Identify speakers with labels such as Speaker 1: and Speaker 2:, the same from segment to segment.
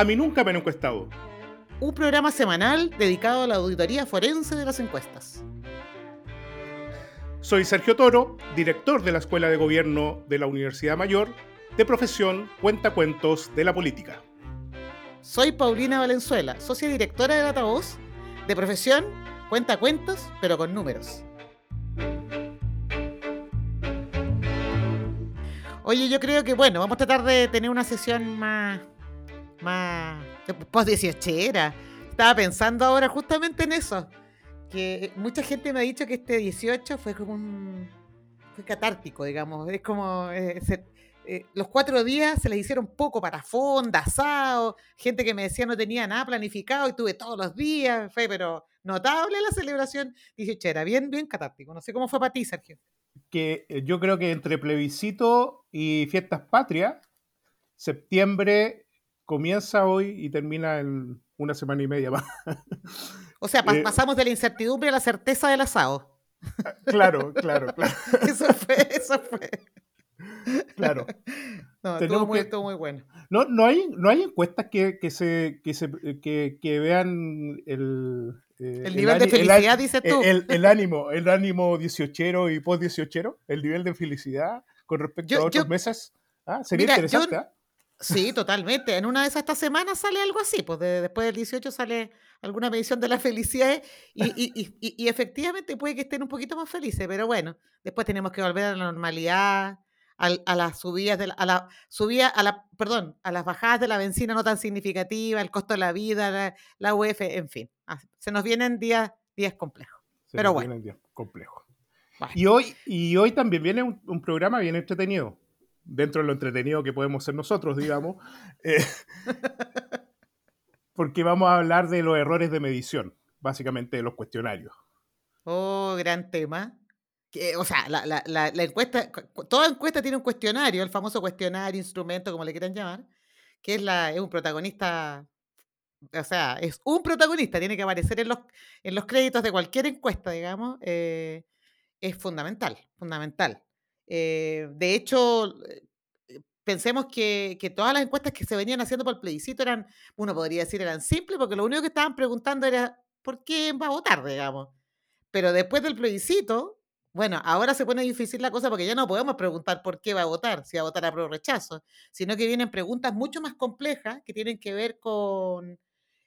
Speaker 1: A mí nunca me han encuestado.
Speaker 2: Un programa semanal dedicado a la auditoría forense de las encuestas.
Speaker 1: Soy Sergio Toro, director de la Escuela de Gobierno de la Universidad Mayor, de profesión Cuentacuentos de la Política.
Speaker 2: Soy Paulina Valenzuela, socia directora de Datavoz, de profesión Cuentacuentos, pero con números. Oye, yo creo que, bueno, vamos a tratar de tener una sesión más. Más. post 18 era. Estaba pensando ahora justamente en eso. Que mucha gente me ha dicho que este 18 fue como un. fue catártico, digamos. Es como. eh, se- eh, los cuatro días se les hicieron poco para fonda, asado, gente que me decía no tenía nada planificado y tuve todos los días, fue pero notable la celebración 18 era bien, bien catártico. No sé cómo fue para ti, Sergio.
Speaker 1: Que eh, yo creo que entre plebiscito y fiestas patrias, septiembre comienza hoy y termina en una semana y media más.
Speaker 2: O sea,
Speaker 1: Eh,
Speaker 2: pasamos de la incertidumbre a la certeza del asado.
Speaker 1: claro, claro, claro.
Speaker 2: Eso fue, eso fue.
Speaker 1: claro.
Speaker 2: No, estuvo
Speaker 1: Tenemos
Speaker 2: muy,
Speaker 1: que-
Speaker 2: estuvo muy bueno.
Speaker 1: No, no, hay, no hay encuestas que, que, se, que, se, que, que vean el, eh,
Speaker 2: El nivel de
Speaker 1: el
Speaker 2: felicidad,
Speaker 1: ani-
Speaker 2: dices
Speaker 1: el,
Speaker 2: tú.
Speaker 1: el- el ánimo, el ánimo 18 y post 18 el nivel de felicidad con respecto
Speaker 2: Yo-
Speaker 1: a otros
Speaker 2: yo-
Speaker 1: meses. Ah, sería
Speaker 2: Mira, yo-
Speaker 1: interesante.
Speaker 2: Sí, totalmente. En una de esas esta semana sale algo así, pues de- después del 18 sale alguna medición de la felicidad y, y- y- y- y efectivamente puede que estén un poquito más felices, pero bueno, después tenemos que volver a la normalidad, al- a, las subidas de la, a la subida, a la, perdón, a las bajadas de la benzina no tan significativa, el costo de la vida, la, la UF, en fin. Se nos vienen días, días complejos.
Speaker 1: Se
Speaker 2: pero
Speaker 1: nos
Speaker 2: bueno.
Speaker 1: viene el día complejo.
Speaker 2: Bueno.
Speaker 1: Y hoy, y hoy también viene un, un programa bien entretenido. Dentro de lo entretenido que podemos ser nosotros, digamos. eh, porque vamos a hablar de los errores de medición, básicamente de los cuestionarios.
Speaker 2: Oh, gran tema. Que, o sea, la, la- la- la encuesta, cu- cu- toda encuesta tiene un cuestionario, el famoso cuestionario, instrumento, como le quieran llamar, que es, la, es un protagonista, o sea, es un protagonista, tiene que aparecer en los, en los créditos de cualquier encuesta, digamos, eh, es fundamental, fundamental. Eh, de hecho, eh, pensemos que, todas las encuestas que se venían haciendo por el plebiscito eran, uno podría decir, eran simples, porque lo único que estaban preguntando era, ¿por quién va a votar, digamos? Pero después del plebiscito, bueno, ahora se pone difícil la cosa porque ya no podemos preguntar por qué va a votar, si va a votar a pro o rechazo, sino que vienen preguntas mucho más complejas que tienen que ver con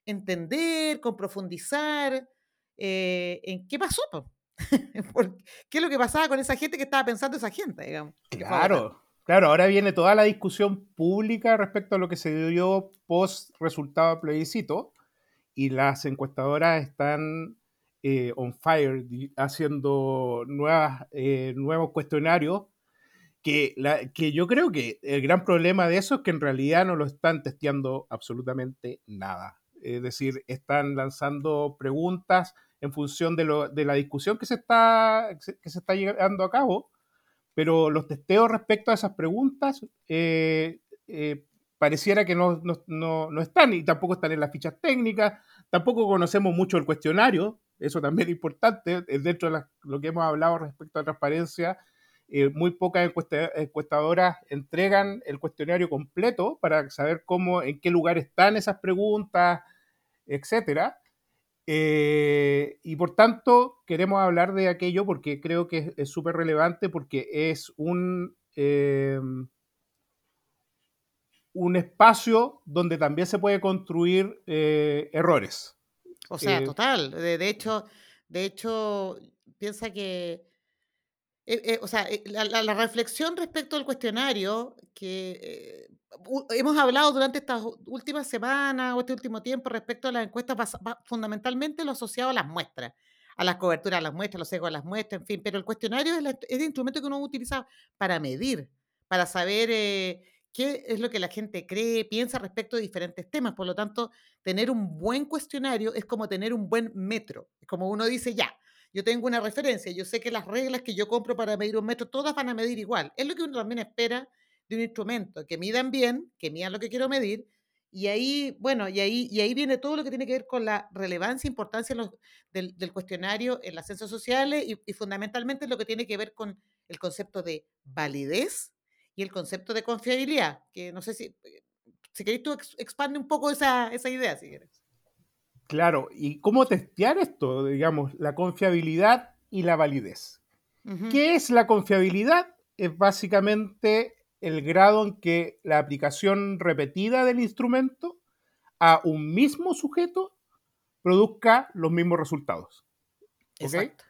Speaker 2: entender, con profundizar eh, en qué pasó, ¿Qué es lo que pasaba con esa gente que estaba pensando esa gente, digamos?
Speaker 1: Claro, claro, ahora viene toda la discusión pública respecto a lo que se dio post resultado plebiscito y las encuestadoras están eh, on fire haciendo nuevas, eh, nuevos cuestionarios que, la- que yo creo que el gran problema de eso es que en realidad no lo están testeando absolutamente nada. Es decir, están lanzando preguntas en función de, lo- de la discusión que se, está, llevando a cabo, pero los testeos respecto a esas preguntas eh, eh, pareciera que no, están y tampoco están en las fichas técnicas, tampoco conocemos mucho el cuestionario, eso también es importante, eh, dentro de lo que hemos hablado respecto a transparencia, muy pocas encuesta- encuestadoras entregan el cuestionario completo para saber cómo, en qué lugar están esas preguntas, etcétera. Eh, y por tanto, queremos hablar de aquello porque creo que es- súper relevante porque es un, eh, un espacio donde también se puede construir eh, errores.
Speaker 2: O sea, total. De, de hecho, de hecho, piensa que, o sea, la, la- la reflexión respecto al cuestionario que hemos hablado durante estas últimas semanas o este último tiempo respecto a las encuestas, fundamentalmente lo asociado a las muestras, a las coberturas de las muestras, los sesgos de las muestras, en fin, pero el cuestionario es, la- es el instrumento que uno utiliza para medir, para saber eh, qué es lo que la gente cree, piensa respecto de diferentes temas. Por lo tanto, tener un buen cuestionario es como tener un buen metro. Es como uno dice, ya, yo tengo una referencia, yo sé que las reglas que yo compro para medir un metro, todas van a medir igual. Es lo que uno también espera de un instrumento, que midan bien, que midan lo que quiero medir. Y ahí, bueno, y ahí, y ahí viene todo lo que tiene que ver con la relevancia e importancia los- del, del cuestionario en las ciencias sociales y, y fundamentalmente lo que tiene que ver con el concepto de validez y el concepto de confiabilidad, que no sé si si queréis tú expande un poco esa, esa idea, si quieres.
Speaker 1: Claro, ¿y cómo testear esto? Digamos, la confiabilidad y la validez. ¿Qué es la confiabilidad? Es básicamente el grado en que la aplicación repetida del instrumento a un mismo sujeto produzca los mismos resultados. Exacto.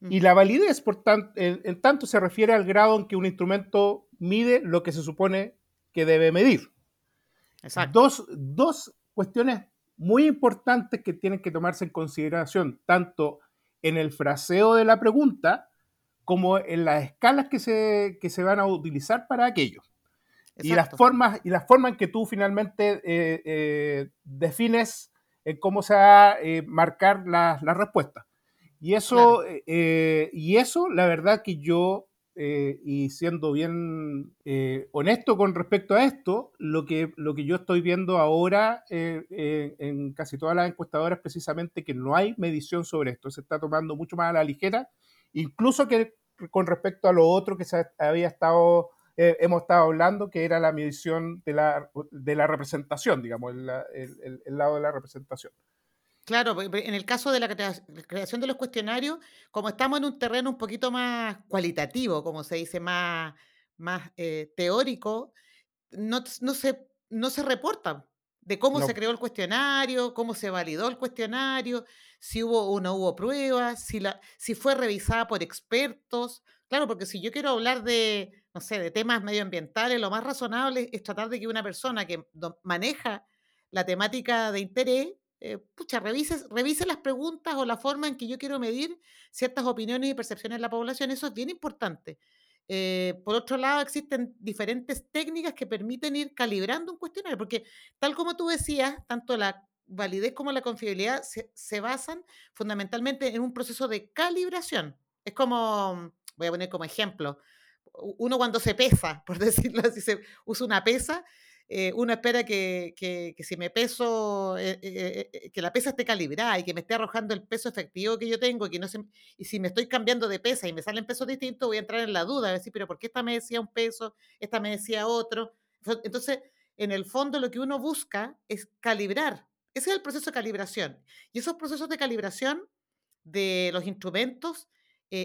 Speaker 1: Y la validez, por tanto, en, tanto se refiere al grado en que un instrumento mide lo que se supone que debe medir. Exacto. Dos, dos cuestiones muy importantes que tienen que tomarse en consideración, tanto en el fraseo de la pregunta como en las escalas que se, se van a utilizar para aquello. Y las, formas, y las formas en que tú finalmente eh, eh, defines cómo se va a eh, marcar la, la, respuesta. Y eso, y eso, la verdad que yo eh, y siendo bien eh, honesto con respecto a esto, lo que, lo que yo estoy viendo ahora eh, en casi todas las encuestadoras precisamente que no hay medición sobre esto, se está tomando mucho más a la ligera, incluso que con respecto a lo otro que se había estado, hemos estado hablando, que era la medición de la, de la representación, digamos, el, el lado de la representación.
Speaker 2: Claro, en el caso de la creación de los cuestionarios, como estamos en un terreno un poquito más cualitativo, como se dice, más, más eh, teórico, no, no, se, no se reporta de cómo se creó el cuestionario, cómo se validó el cuestionario, si hubo o no hubo pruebas, si, la, si fue revisada por expertos. Claro, porque si yo quiero hablar de, no sé, de temas medioambientales, lo más razonable es tratar de que una persona que maneja la temática de interés eh, pucha, revise, revise las preguntas o la forma en que yo quiero medir ciertas opiniones y percepciones de la población. Eso es bien importante. Eh, por otro lado, existen diferentes técnicas que permiten ir calibrando un cuestionario, porque tal como tú decías, tanto la validez como la confiabilidad se, se basan fundamentalmente en un proceso de calibración. Es como, voy a poner como ejemplo, uno cuando se pesa, por decirlo así, se usa una pesa eh, uno espera que, si me peso, eh, eh, que la pesa esté calibrada y que me esté arrojando el peso efectivo que yo tengo y, que no y si me estoy cambiando de pesa y me salen pesos distintos, voy a entrar en la duda, a decir, pero ¿por qué esta me decía un peso, esta me decía otro? Entonces, en el fondo lo que uno busca es calibrar. Ese es el proceso de calibración. Y esos procesos de calibración de los instrumentos,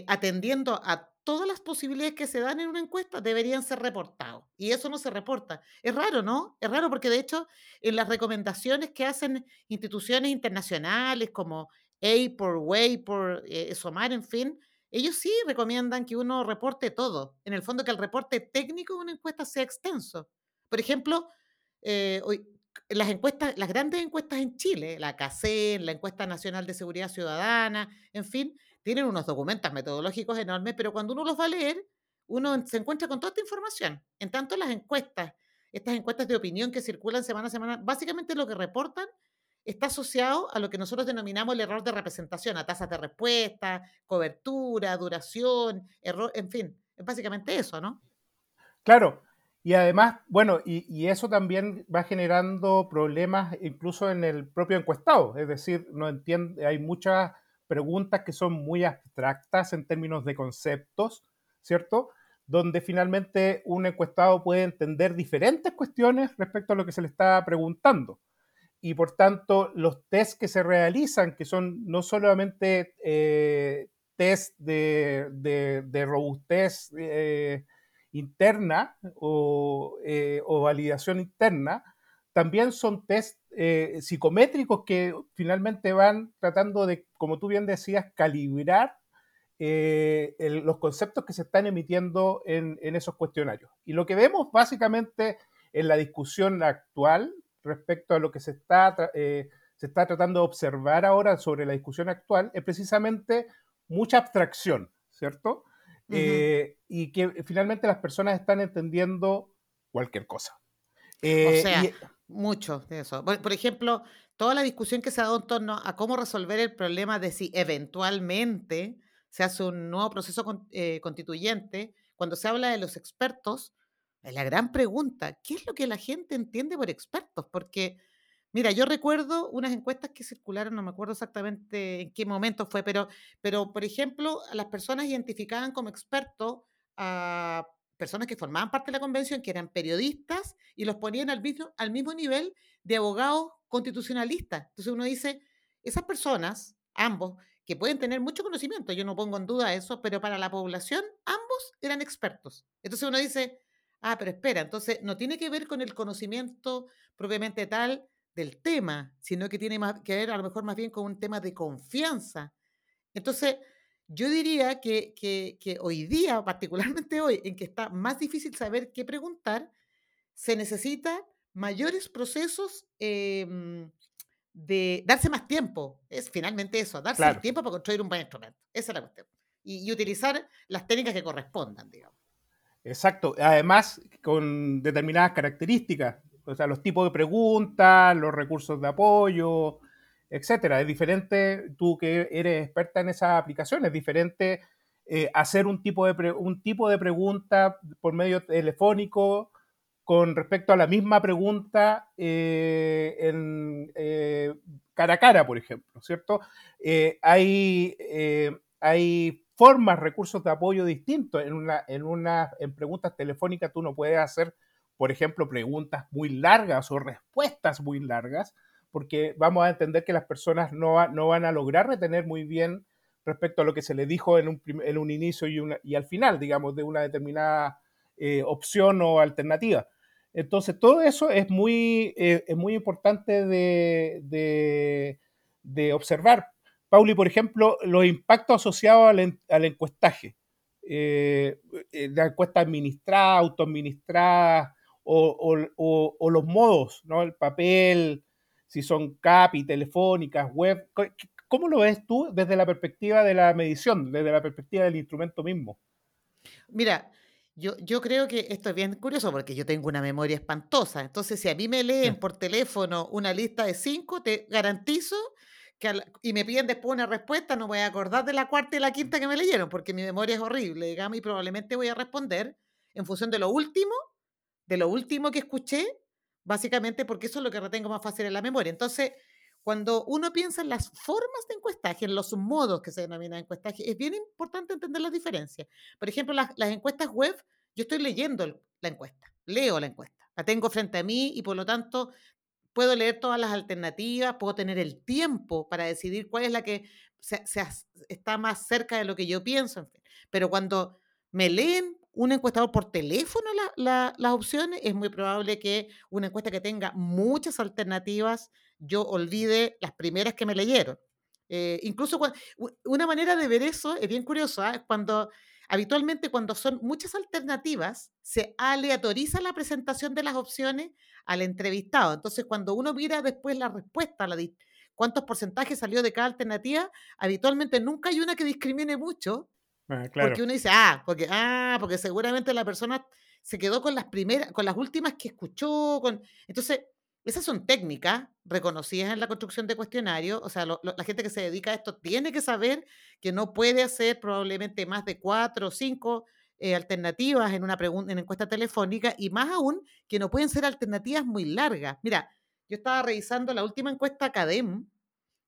Speaker 2: atendiendo a todas las posibilidades que se dan en una encuesta deberían ser reportados. Y eso no se reporta. Es raro, ¿no? Es raro porque de hecho en las recomendaciones que hacen instituciones internacionales como APOR, WAPOR, eh, SOMAR, en fin, ellos sí recomiendan que uno reporte todo. En el fondo que el reporte técnico de una encuesta sea extenso. Por ejemplo, eh, hoy, las encuestas, las grandes encuestas en Chile, la CACEN, la Encuesta Nacional de Seguridad Ciudadana, en fin, tienen unos documentos metodológicos enormes, pero cuando uno los va a leer, uno se encuentra con toda esta información. En tanto, las encuestas, estas encuestas de opinión que circulan semana a semana, básicamente lo que reportan está asociado a lo que nosotros denominamos el error de representación, a tasas de respuesta, cobertura, duración, error, en fin, es básicamente eso, ¿no?
Speaker 1: Claro, y además, bueno, y, y, eso también va generando problemas incluso en el propio encuestado, es decir, no entiende, hay muchas preguntas que son muy abstractas en términos de conceptos, ¿cierto? Donde finalmente un encuestado puede entender diferentes cuestiones respecto a lo que se le está preguntando. Y por tanto, los test que se realizan, que son no solamente eh, test de, de, robustez eh, interna o, eh, o, validación interna, también son test eh, psicométricos que finalmente van tratando de, como tú bien decías, calibrar eh, los conceptos que se están emitiendo en, esos cuestionarios. Y lo que vemos básicamente en la discusión actual respecto a lo que se está, eh, se está tratando de observar ahora sobre la discusión actual es precisamente mucha abstracción, ¿cierto? y que finalmente las personas están entendiendo cualquier cosa.
Speaker 2: o sea, mucho de eso. Por, ejemplo, toda la discusión que se ha dado en torno a cómo resolver el problema de si eventualmente se hace un nuevo proceso eh, constituyente, cuando se habla de los expertos, es la gran pregunta, ¿qué es lo que la gente entiende por expertos? Porque, mira, yo recuerdo unas encuestas que circularon, no me acuerdo exactamente en qué momento fue, pero, pero por ejemplo, las personas identificaban como expertos a personas que formaban parte de la convención, que eran periodistas, y los ponían al mismo, al mismo nivel de abogados constitucionalistas. Entonces uno dice, esas personas, ambos, que pueden tener mucho conocimiento, yo no pongo en duda eso, pero para la población ambos eran expertos. Entonces uno dice, ah, pero espera, entonces no tiene que ver con el conocimiento propiamente tal del tema, sino que tiene más que ver a lo mejor más bien con un tema de confianza. Entonces, yo diría que, que, hoy día, particularmente hoy, en que está más difícil saber qué preguntar, se necesita mayores procesos em, de darse más tiempo. Es finalmente eso, darse el tiempo para construir un buen instrumento. Esa es la cuestión. Y, y, utilizar las técnicas que correspondan, digamos.
Speaker 1: Exacto. Además, con determinadas características. O sea, los tipos de preguntas, los recursos de apoyo, etcétera. Es diferente, tú que eres experta en esas aplicaciones, es diferente eh, hacer un tipo, de un tipo de pregunta por medio telefónico con respecto a la misma pregunta eh, en eh, cara a cara, por ejemplo, ¿cierto? hay, hay formas, recursos de apoyo distintos. En, una, en, una, en preguntas telefónicas tú no puedes hacer, por ejemplo, preguntas muy largas o respuestas muy largas, porque vamos a entender que las personas no, no van a lograr retener muy bien respecto a lo que se les dijo en un, en un inicio y, al final, digamos, de una determinada eh, opción o alternativa. Entonces, todo eso es muy, eh, es muy importante de, de, de, observar. Pauli, por ejemplo, los impactos asociados al, al encuestaje. Eh, la encuesta administrada, autoadministrada, o, o, o, los modos, ¿no? El papel, si son CAPI, telefónicas, web. ¿Cómo lo ves tú desde la perspectiva de la medición, desde la perspectiva del instrumento mismo?
Speaker 2: Mira, yo, yo creo que esto es bien curioso porque yo tengo una memoria espantosa. Entonces, si a mí me leen por teléfono una lista de cinco, te garantizo que y me piden después una respuesta, no voy a acordar de la cuarta y la quinta que me leyeron porque mi memoria es horrible, digamos, y probablemente voy a responder en función de lo último, de lo último que escuché básicamente porque eso es lo que retengo más fácil en la memoria. Entonces, cuando uno piensa en las formas de encuestaje, en los modos que se denominan encuestaje, es bien importante entender las diferencias. Por ejemplo, las, encuestas web, yo estoy leyendo la encuesta, leo la encuesta, la tengo frente a mí y por lo tanto puedo leer todas las alternativas, puedo tener el tiempo para decidir cuál es la que se, está más cerca de lo que yo pienso. Pero cuando me leen un encuestador por teléfono las opciones, es muy probable que una encuesta que tenga muchas alternativas, yo olvide las primeras que me leyeron. Eh, incluso una manera de ver eso es bien curiosa, es cuando habitualmente cuando son muchas alternativas, se aleatoriza la presentación de las opciones al entrevistado. Entonces, cuando uno mira después la respuesta, la, cuántos porcentajes salió de cada alternativa, habitualmente nunca hay una que discrimine mucho, Ah, porque uno dice, ah porque, ah, porque seguramente la persona se quedó con las primeras, con las últimas que escuchó. Con... Entonces, esas son técnicas reconocidas en la construcción de cuestionarios. O sea, la gente que se dedica a esto tiene que saber que no puede hacer probablemente más de cuatro o cinco eh, alternativas en una pregunta, en encuesta telefónica, y más aún que no pueden ser alternativas muy largas. Mira, yo estaba revisando la última encuesta CADEM,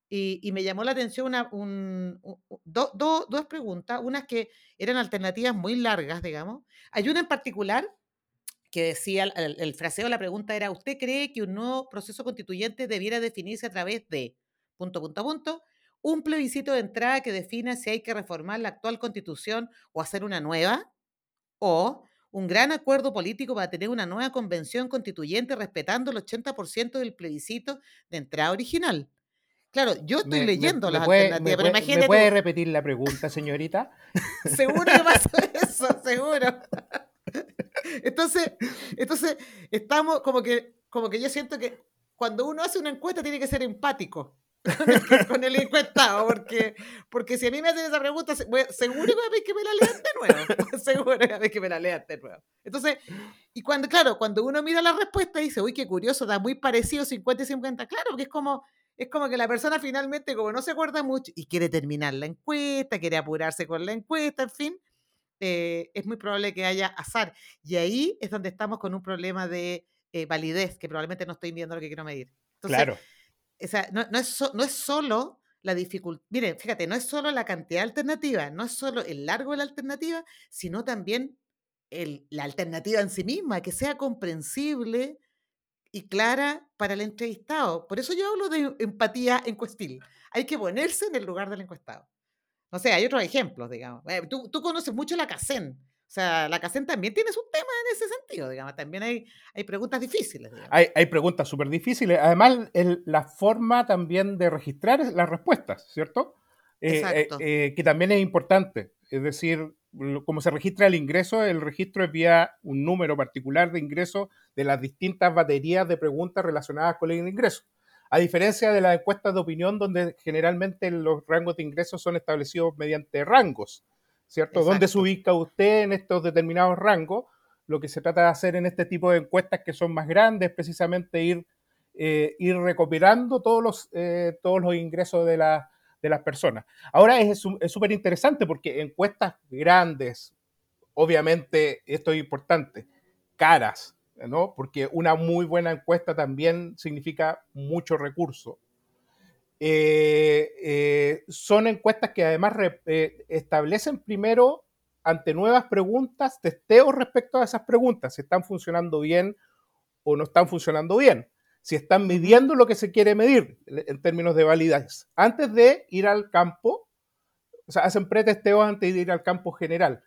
Speaker 2: y, me llamó la atención una, dos preguntas, unas que eran alternativas muy largas, digamos. Hay una en particular que decía, el, fraseo de la pregunta era, ¿usted cree que un nuevo proceso constituyente debiera definirse a través de, punto, punto, punto, un plebiscito de entrada que defina si hay que reformar la actual constitución o hacer una nueva? ¿O un gran acuerdo político para tener una nueva convención constituyente respetando el 80% del plebiscito de entrada original? Claro, yo estoy leyendo las alternativas, pero imagínate.
Speaker 1: ¿Me puede repetir la pregunta, señorita?
Speaker 2: seguro que pasa eso, seguro. Entonces, entonces, estamos como que, como que yo siento que cuando uno hace una encuesta tiene que ser empático con el, encuestado, porque, porque si a mí me hacen esa pregunta, seguro que me la lean de nuevo. seguro que me la lean de nuevo. Entonces, y cuando, claro, cuando uno mira la respuesta dice, uy, qué curioso, da muy parecido 50 y 50. Claro, porque es como es como que la persona finalmente, como no se acuerda mucho y quiere terminar la encuesta, quiere apurarse con la encuesta, en fin, eh, es muy probable que haya azar. Y ahí es donde estamos con un problema de eh, validez, que probablemente no estoy viendo lo que quiero medir.
Speaker 1: claro.
Speaker 2: O sea, no, no, es no es solo la dificultad, miren, fíjate, no es solo la cantidad de alternativas, no es solo el largo de la alternativa, sino también la alternativa en sí misma, que sea comprensible y clara para el entrevistado. Por eso yo hablo de empatía encuestil. Hay que ponerse en el lugar del encuestado. No sé, hay otros ejemplos, digamos. Eh, tú, tú conoces mucho la CACEN. O sea, la CACEN también tiene su tema en ese sentido, digamos. También hay, hay preguntas difíciles.
Speaker 1: Hay, hay, preguntas súper difíciles. Además, la forma también de registrar las respuestas, ¿cierto? Eh, eh, que también es importante. Es decir, como se registra el ingreso, el registro es vía un número particular de ingreso de las distintas baterías de preguntas relacionadas con el ingreso. A diferencia de las encuestas de opinión, donde generalmente los rangos de ingresos son establecidos mediante rangos, ¿cierto? ¿Dónde se ubica usted en estos determinados rangos? Lo que se trata de hacer en este tipo de encuestas que son más grandes, precisamente ir, eh, ir recopilando todos los, eh, todos los ingresos de, la, de las personas. Ahora es súper interesante porque encuestas grandes, obviamente esto es importante, caras, ¿no? Porque una muy buena encuesta también significa mucho recurso. Eh, eh, son encuestas que además eh, establecen primero ante nuevas preguntas, testeos respecto a esas preguntas, si están funcionando bien o no están funcionando bien si están midiendo lo que se quiere medir en términos de validez. Antes de ir al campo, o sea, hacen pretesteos antes de ir al campo general.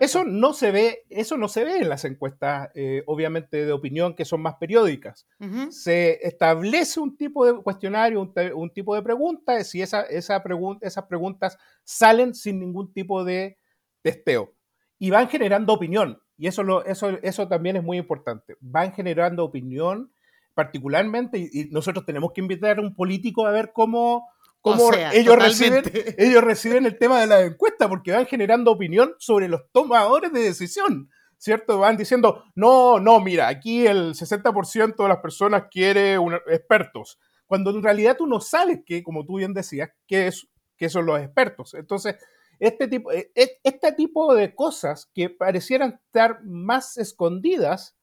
Speaker 1: Eso no se ve, eso no se ve en las encuestas, eh, obviamente, de opinión que son más periódicas. Se establece un tipo de cuestionario, un, tipo de pregunta, si esa, esa esas preguntas salen sin ningún tipo de testeo. Y van generando opinión. Y eso, lo, eso, eso también es muy importante. Van generando opinión particularmente, y, nosotros tenemos que invitar a un político a ver cómo, cómo ellos, reciben, ellos reciben el tema de la encuesta, porque van generando opinión sobre los tomadores de decisión. ¿Cierto? Van diciendo, no, no, mira, aquí el 60% de las personas quiere expertos, cuando en realidad tú no sabes que, como tú bien decías, qué, es, qué son los expertos. Entonces, este tipo, e, e, este tipo de cosas que parecieran estar más escondidas,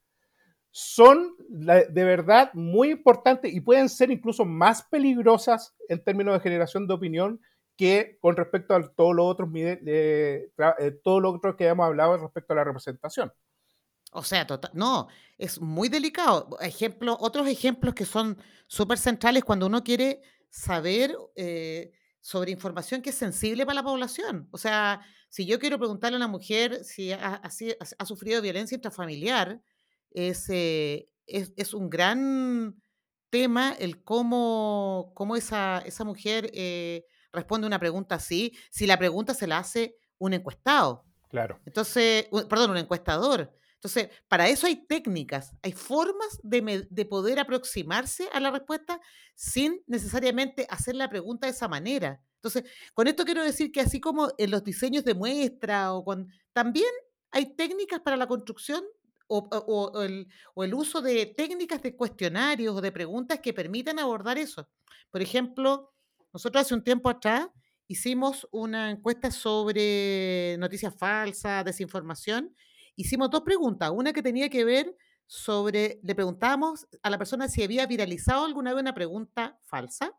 Speaker 1: son de verdad muy importantes y pueden ser incluso más peligrosas en términos de generación de opinión que con respecto a todos los otros eh, todo lo otro que hemos hablado respecto a la representación.
Speaker 2: O sea, total, no, es muy delicado. Ejemplo, otros ejemplos que son súper centrales cuando uno quiere saber eh, sobre información que es sensible para la población. O sea, si yo quiero preguntarle a una mujer si ha sufrido violencia intrafamiliar, es, eh, es, es, un gran tema el cómo, cómo esa, esa mujer eh, responde una pregunta así, si la pregunta se la hace un encuestado.
Speaker 1: Claro.
Speaker 2: Entonces, perdón, un encuestador. Entonces, para eso hay técnicas, hay formas de, de, poder aproximarse a la respuesta sin necesariamente hacer la pregunta de esa manera. Entonces, con esto quiero decir que así como en los diseños de muestra o con, también hay técnicas para la construcción o, el, uso de técnicas de cuestionarios o de preguntas que permitan abordar eso. Por ejemplo, nosotros hace un tiempo atrás hicimos una encuesta sobre noticias falsas, desinformación. Hicimos dos preguntas. Una que tenía que ver sobre, le preguntábamos a la persona si había viralizado alguna vez una pregunta falsa.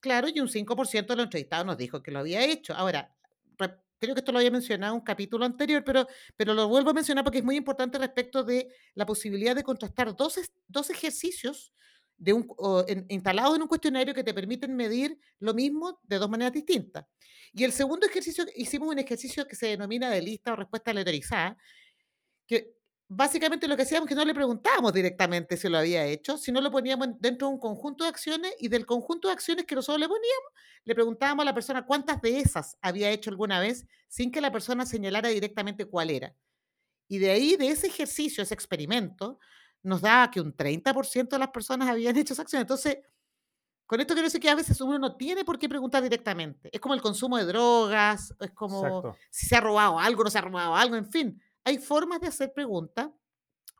Speaker 2: Claro, y un 5% de los entrevistados nos dijo que lo había hecho. Ahora, creo que esto lo había mencionado en un capítulo anterior, pero, pero lo vuelvo a mencionar porque es muy importante respecto de la posibilidad de contrastar dos, dos ejercicios instalados en un cuestionario que te permiten medir lo mismo de dos maneras distintas. Y el segundo ejercicio, hicimos un ejercicio que se denomina de lista o respuesta aleatorizada, que básicamente lo que hacíamos es que no le preguntábamos directamente si lo había hecho, sino lo poníamos dentro de un conjunto de acciones y del conjunto de acciones que nosotros le poníamos, le preguntábamos a la persona cuántas de esas había hecho alguna vez sin que la persona señalara directamente cuál era. Y de ahí, de ese ejercicio, ese experimento, nos daba que un 30% de las personas habían hecho esa acción. Entonces, con esto quiero decir que a veces uno no tiene por qué preguntar directamente. Es como el consumo de drogas, es como si se ha robado algo, no se ha robado algo, en fin hay formas de hacer preguntas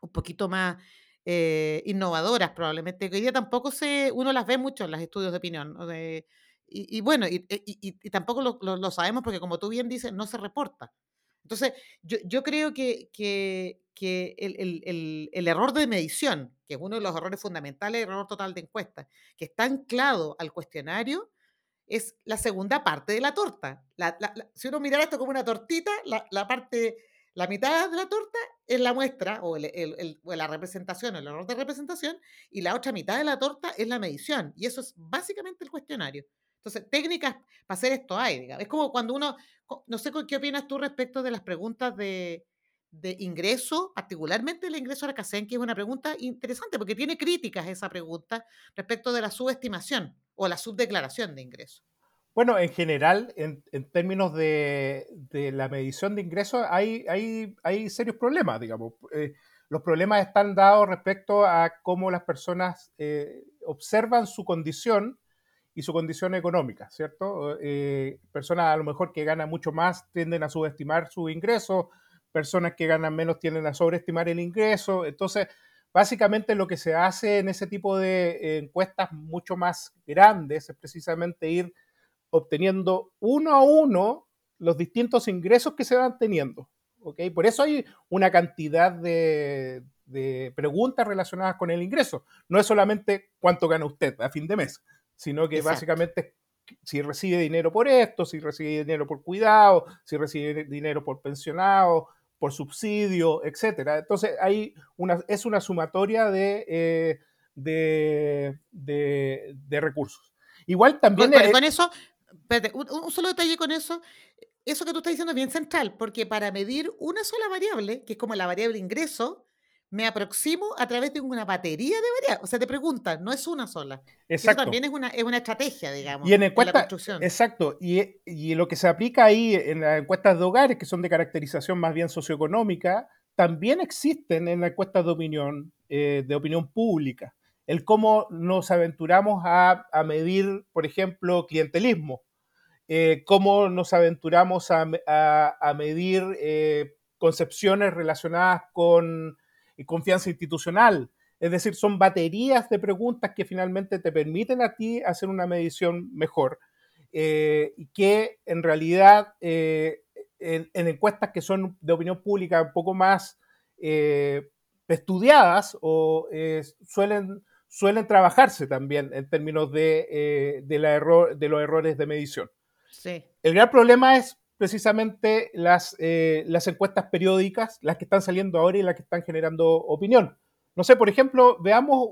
Speaker 2: un poquito más eh, innovadoras probablemente, que hoy día tampoco se, uno las ve mucho en los estudios de opinión. y, bueno, y, tampoco lo, sabemos porque como tú bien dices, no se reporta. Entonces, yo, creo que, el, error de medición, que es uno de los errores fundamentales, el error total de encuesta, que está anclado al cuestionario, es la segunda parte de la torta. si uno mirara esto como una tortita, la, la parte La mitad de la torta es la muestra o, la representación, el error de representación, y la otra mitad de la torta es la medición. Y eso es básicamente el cuestionario. Entonces, técnicas para hacer esto hay, digamos. Es como cuando uno, no sé qué opinas tú respecto de las preguntas de, de ingreso, particularmente el ingreso a la CACEN, que es una pregunta interesante porque tiene críticas esa pregunta respecto de la subestimación o la subdeclaración de ingreso.
Speaker 1: Bueno, en general, en, términos de, la medición de ingresos, hay, hay, serios problemas, digamos. Eh, los problemas están dados respecto a cómo las personas eh, observan su condición y su condición económica, ¿cierto? Eh, personas a lo mejor que ganan mucho más tienden a subestimar su ingreso, personas que ganan menos tienden a sobreestimar el ingreso. Entonces, básicamente lo que se hace en ese tipo de encuestas mucho más grandes es precisamente ir obteniendo uno a uno los distintos ingresos que se van teniendo. ¿okay? Por eso hay una cantidad de, preguntas relacionadas con el ingreso. No es solamente cuánto gana usted a fin de mes, sino que básicamente si recibe dinero por esto, si recibe dinero por cuidado, si recibe dinero por pensionado, por subsidio, etcétera. Entonces hay una, es una sumatoria de, eh, de, recursos. Igual también...
Speaker 2: con eso, un, solo detalle con eso. Eso que tú estás diciendo es bien central, porque para medir una sola variable, que es como la variable ingreso, me aproximo a través de una batería de variables. O sea, te preguntan, no es una sola. Exacto. Eso también es una, es una estrategia, digamos,
Speaker 1: y en, encuesta, la construcción. Exacto. Y, y, lo que se aplica ahí en las encuestas de hogares, que son de caracterización más bien socioeconómica, también existen en las encuestas de opinión, eh, de opinión pública. El cómo nos aventuramos a, medir, por ejemplo, clientelismo eh, cómo nos aventuramos a, medir eh, concepciones relacionadas con eh, confianza institucional. Es decir, son baterías de preguntas que finalmente te permiten a ti hacer una medición mejor y que en realidad en, encuestas que son de opinión pública un poco más estudiadas o suelen, suelen trabajarse también en términos de, de, la error, de los errores de medición. El gran problema es precisamente las, eh, las encuestas periódicas, las que están saliendo ahora y las que están generando opinión. No sé, por ejemplo, veamos,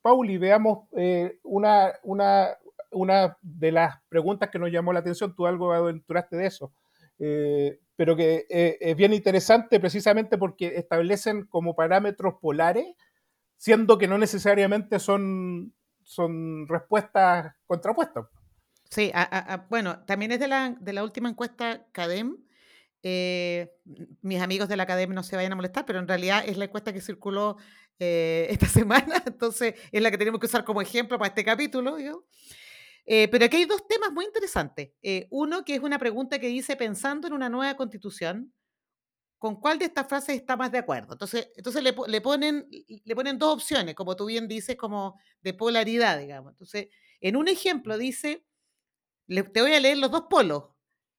Speaker 1: Pauli, veamos eh, una, una, una de las preguntas que nos llamó la atención, tú algo aventuraste de eso, eh, pero que es bien interesante precisamente porque establecen como parámetros polares, siendo que no necesariamente son, son respuestas contrapuestas.
Speaker 2: Sí, bueno, también es de la, de la última encuesta CADEM. Eh, mis amigos de la CADEM no se vayan a molestar, pero en realidad es la encuesta que circuló eh, esta semana, entonces es la que tenemos que usar como ejemplo para este capítulo. Eh, pero aquí hay dos temas muy interesantes. uno que es una pregunta que dice, pensando en una nueva constitución, ¿con cuál de estas frases está más de acuerdo? Entonces, entonces le, le, ponen, le ponen dos opciones, como tú bien dices, como de polaridad, digamos. Entonces, en un ejemplo dice, te voy a leer los dos polos.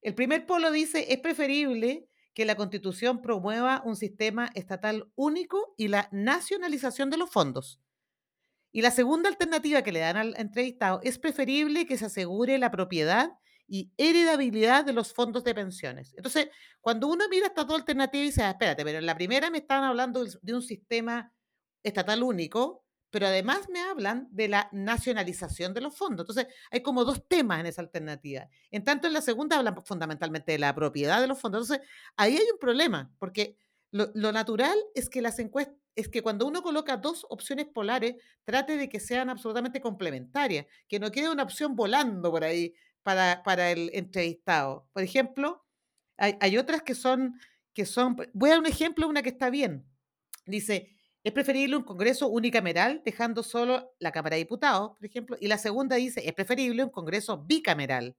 Speaker 2: El primer polo dice, es preferible que la constitución promueva un sistema estatal único y la nacionalización de los fondos. Y la segunda alternativa que le dan al entrevistado es preferible que se asegure la propiedad y heredabilidad de los fondos de pensiones. Entonces, cuando uno mira estas dos alternativas y dice, ah, espérate, pero en la primera me estaban hablando de un sistema estatal único pero además me hablan de la nacionalización de los fondos. Entonces, hay como dos temas en esa alternativa. En tanto, en la segunda hablan fundamentalmente de la propiedad de los fondos. Entonces, ahí hay un problema, porque lo, natural es que las encuestas es que cuando uno coloca dos opciones polares, trate de que sean absolutamente complementarias, que no quede una opción volando por ahí para, para el entrevistado. Por ejemplo, hay, hay otras que son, que son, voy a dar un ejemplo, una que está bien. Dice, es preferible un Congreso unicameral, dejando solo la Cámara de Diputados, por ejemplo. Y la segunda dice, es preferible un Congreso bicameral,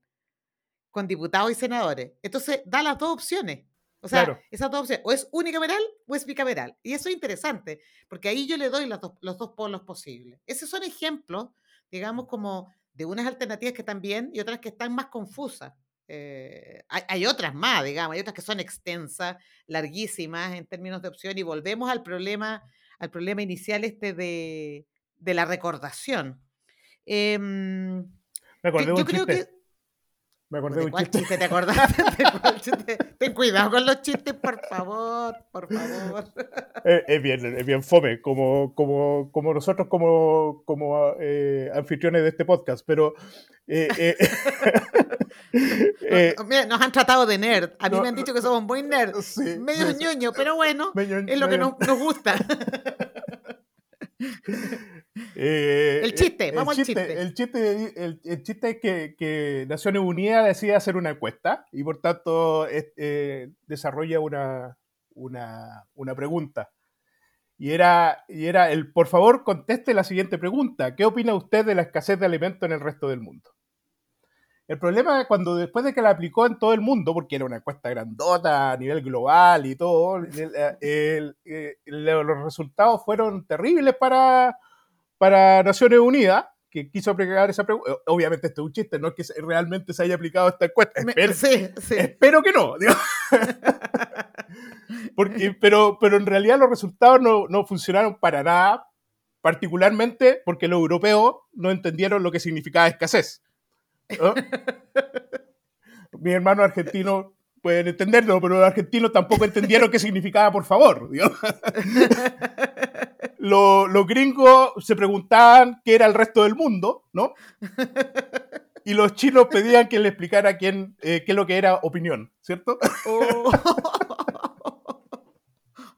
Speaker 2: con diputados y senadores. Entonces, da las dos opciones. O sea, esas dos opciones, o es unicameral o es bicameral. Y eso es interesante, porque ahí yo le doy los dos, los dos polos posibles. Esos son ejemplos, digamos, como de unas alternativas que están bien y otras que están más confusas. Eh, hay, hay, otras más, digamos, hay otras que son extensas, larguísimas en términos de opción y volvemos al problema al problema inicial este de, la recordación.
Speaker 1: Em, Me acordé un chiste. Me acordé de un
Speaker 2: cuál
Speaker 1: chiste.
Speaker 2: te acordaste? ¿De cuál chiste? Ten cuidado con los chistes, por favor, por favor.
Speaker 1: Eh, es, bien, es bien fome, como, como, como nosotros como, como eh, anfitriones de este podcast, pero... eh, eh, eh,
Speaker 2: mira, nos han tratado de nerd. A mí
Speaker 1: no,
Speaker 2: me han dicho que somos muy nerd.
Speaker 1: sí,
Speaker 2: Medio ñoño, pero bueno,
Speaker 1: medio-
Speaker 2: es lo que
Speaker 1: medio-
Speaker 2: nos, nos gusta.
Speaker 1: Eh,
Speaker 2: El chiste,
Speaker 1: eh,
Speaker 2: vamos al chiste.
Speaker 1: El chiste, el, el chiste es que, que Naciones Unidas decide hacer una encuesta y por tanto es- eh, desarrolla una, una, una pregunta. Y era, y era el, por favor, conteste la siguiente pregunta. ¿Qué opina usted de la escasez de alimentos en el resto del mundo? El problema es cuando después de que la aplicó en todo el mundo, porque era una encuesta grandota a nivel global y todo, el- el- el- los resultados fueron terribles para, para Naciones Unidas, que quiso aplicar esa pregunta. Obviamente esto es un chiste, no es que realmente se haya aplicado esta encuesta.
Speaker 2: Me-
Speaker 1: Espero,
Speaker 2: sí, sí.
Speaker 1: espero que no. digo. Porque, pero, pero en realidad los resultados no, no funcionaron para nada, particularmente porque los europeos no entendieron lo que significaba escasez. ¿No? Mis hermanos argentinos pueden entenderlo, pero los argentinos tampoco entendieron qué significaba por favor. los gringos se preguntaban qué era el resto del mundo, ¿no? Y los chinos pedían que le explicara quién, eh, qué es lo que era opinión, ¿cierto?
Speaker 2: Oh.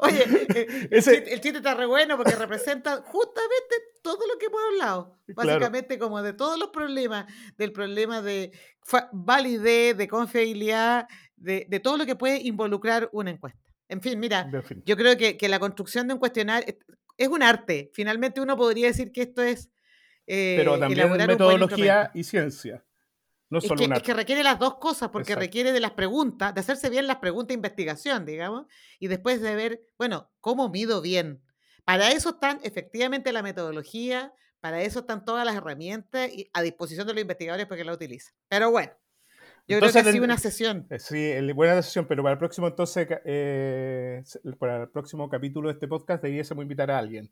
Speaker 2: Oye, eh, el,
Speaker 1: Ese-
Speaker 2: chiste, el chiste está re bueno porque representa justamente todo lo que hemos hablado.
Speaker 1: Claro.
Speaker 2: Básicamente, como de todos los problemas, del problema de validez, de confiabilidad, de, de todo lo que puede involucrar una encuesta. En fin, mira,
Speaker 1: fin.
Speaker 2: yo creo que, que la construcción de un cuestionario es- un arte. Finalmente, uno podría decir que esto es. eh,
Speaker 1: Pero también
Speaker 2: un buen
Speaker 1: metodología y ciencia. No
Speaker 2: Es
Speaker 1: solo
Speaker 2: que,
Speaker 1: un
Speaker 2: es que requiere las dos cosas, porque
Speaker 1: Exacto.
Speaker 2: requiere de las preguntas, de hacerse bien las preguntas de investigación, digamos, y después de ver, bueno, ¿cómo mido bien? Para eso están efectivamente la metodología, para eso están todas las herramientas y a disposición de los investigadores para que la utilicen. Pero bueno, yo
Speaker 1: Entonces,
Speaker 2: creo que ha sido una sesión.
Speaker 1: Eh, Sí, buena decisión, pero para el próximo entonces, eh, para el próximo capítulo de este podcast debiésemos invitar a alguien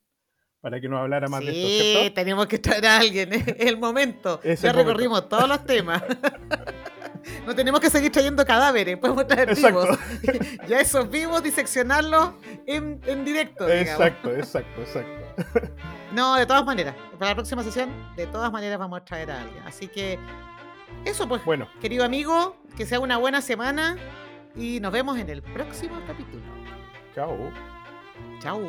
Speaker 1: para que nos hablara más de esto,
Speaker 2: Sí, tenemos que traer a alguien, es el momento.
Speaker 1: Es
Speaker 2: ya
Speaker 1: el momento.
Speaker 2: recorrimos todos los temas. No tenemos que seguir trayendo cadáveres, podemos traer
Speaker 1: Exacto.
Speaker 2: vivos. ya esos vivos, diseccionarlos en, en directo. digamos.
Speaker 1: Exacto, exacto, exacto.
Speaker 2: No, de todas maneras. Para la próxima sesión, de todas maneras vamos a traer a alguien. Así que, eso pues,
Speaker 1: Bueno,
Speaker 2: querido amigo, que sea una buena semana y nos vemos en el próximo capítulo.
Speaker 1: chao.
Speaker 2: Chao.